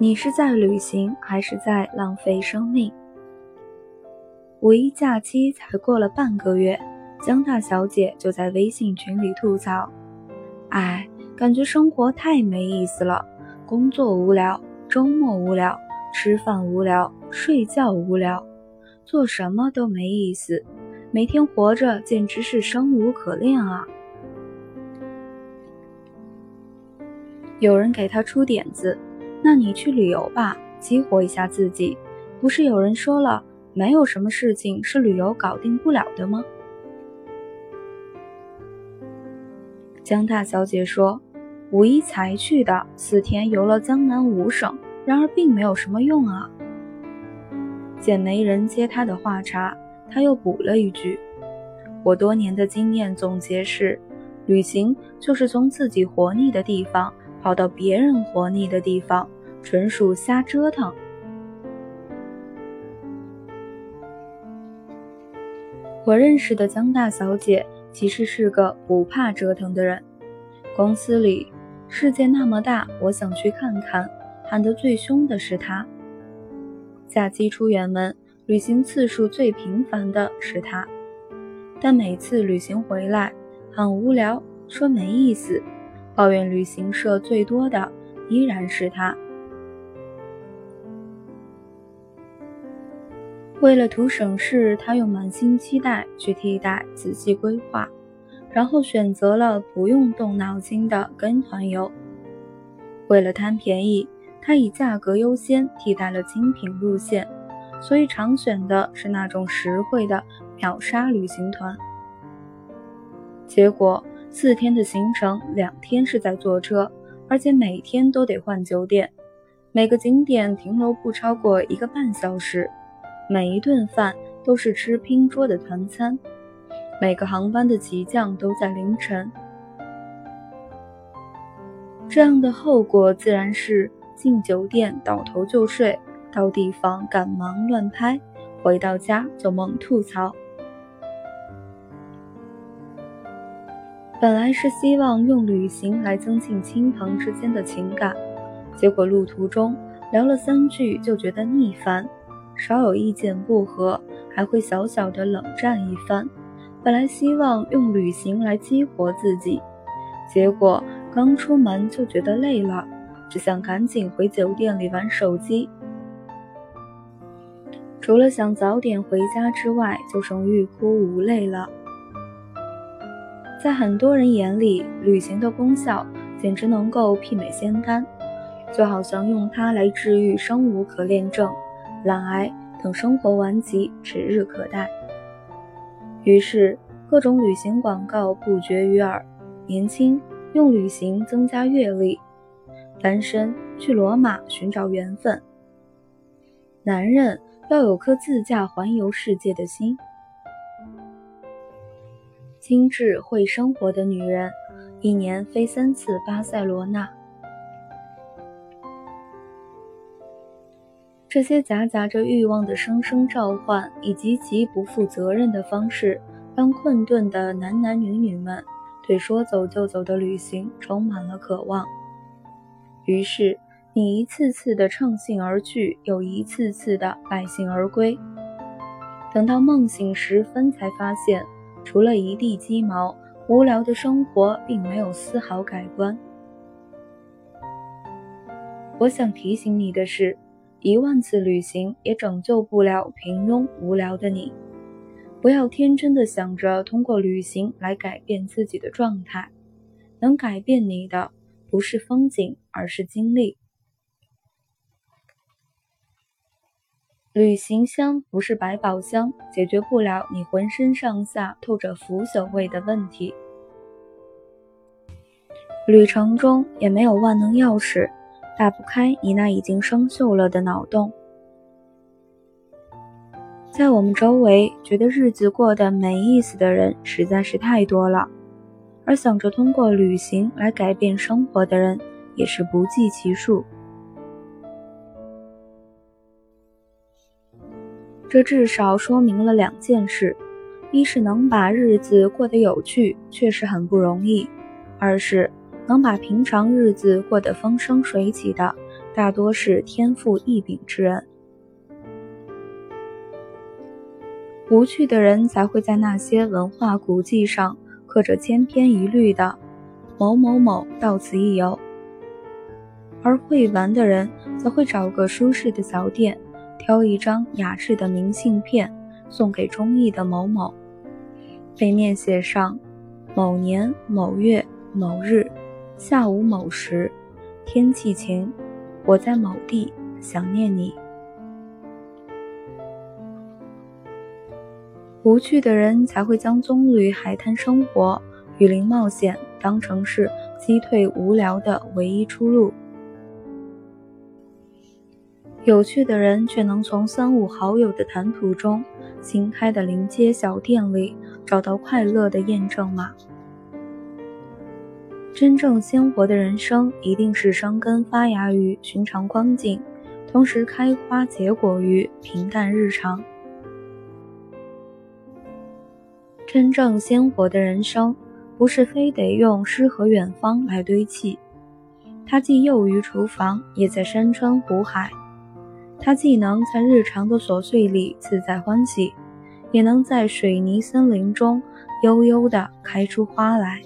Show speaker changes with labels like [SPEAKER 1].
[SPEAKER 1] 你是在旅行，还是在浪费生命？五一假期才过了半个月，江大小姐就在微信群里吐槽：“哎，感觉生活太没意思了，工作无聊，周末无聊，吃饭无聊，睡觉无聊，做什么都没意思，每天活着简直是生无可恋啊！”有人给她出点子。那你去旅游吧，激活一下自己。不是有人说了，没有什么事情是旅游搞定不了的吗？江大小姐说，五一才去的，四天游了江南五省，然而并没有什么用啊。见没人接她的话茬，她又补了一句：“我多年的经验总结是，旅行就是从自己活腻的地方。”跑到别人活腻的地方，纯属瞎折腾。我认识的江大小姐其实是个不怕折腾的人。公司里，世界那么大，我想去看看，喊得最凶的是她。假期出远门，旅行次数最频繁的是她。但每次旅行回来，很无聊，说没意思。抱怨旅行社最多的依然是他。为了图省事，他用满心期待去替代仔细规划，然后选择了不用动脑筋的跟团游。为了贪便宜，他以价格优先替代了精品路线，所以常选的是那种实惠的秒杀旅行团。结果。四天的行程，两天是在坐车，而且每天都得换酒店，每个景点停留不超过一个半小时，每一顿饭都是吃拼桌的团餐，每个航班的起降都在凌晨。这样的后果自然是进酒店倒头就睡，到地方赶忙乱拍，回到家就猛吐槽。本来是希望用旅行来增进亲朋之间的情感，结果路途中聊了三句就觉得腻烦，稍有意见不合还会小小的冷战一番。本来希望用旅行来激活自己，结果刚出门就觉得累了，只想赶紧回酒店里玩手机。除了想早点回家之外，就剩欲哭无泪了。在很多人眼里，旅行的功效简直能够媲美仙丹，就好像用它来治愈生无可恋症、懒癌等生活顽疾指日可待。于是，各种旅行广告不绝于耳：年轻用旅行增加阅历，单身去罗马寻找缘分，男人要有颗自驾环游世界的心。精致会生活的女人，一年飞三次巴塞罗那。这些夹杂着欲望的声声召唤，以及极不负责任的方式，让困顿的男男女女们对说走就走的旅行充满了渴望。于是，你一次次的乘兴而去，又一次次的败兴而归。等到梦醒时分，才发现。除了一地鸡毛，无聊的生活并没有丝毫改观。我想提醒你的是，一万次旅行也拯救不了平庸无聊的你。不要天真的想着通过旅行来改变自己的状态，能改变你的不是风景，而是经历。旅行箱不是百宝箱，解决不了你浑身上下透着腐朽味的问题。旅程中也没有万能钥匙，打不开你那已经生锈了的脑洞。在我们周围，觉得日子过得没意思的人实在是太多了，而想着通过旅行来改变生活的人也是不计其数。这至少说明了两件事：一是能把日子过得有趣，确实很不容易；二是能把平常日子过得风生水起的，大多是天赋异禀之人。无趣的人才会在那些文化古迹上刻着千篇一律的“某某某到此一游”，而会玩的人则会找个舒适的小店，挑一张雅致的明信片送给中意的某某，背面写上“某年某月某日下午某时，天气晴，我在某地想念你”。无趣的人才会将棕榈海滩生活、雨林冒险当成是击退无聊的唯一出路。有趣的人却能从三五好友的谈吐中、新开的临街小店里找到快乐的验证码。真正鲜活的人生，一定是生根发芽于寻常光景，同时开花结果于平淡日常。真正鲜活的人生，不是非得用诗和远方来堆砌，它既囿于厨房，也在山川湖海；它既能在日常的琐碎里自在欢喜，也能在水泥森林中悠悠地开出花来。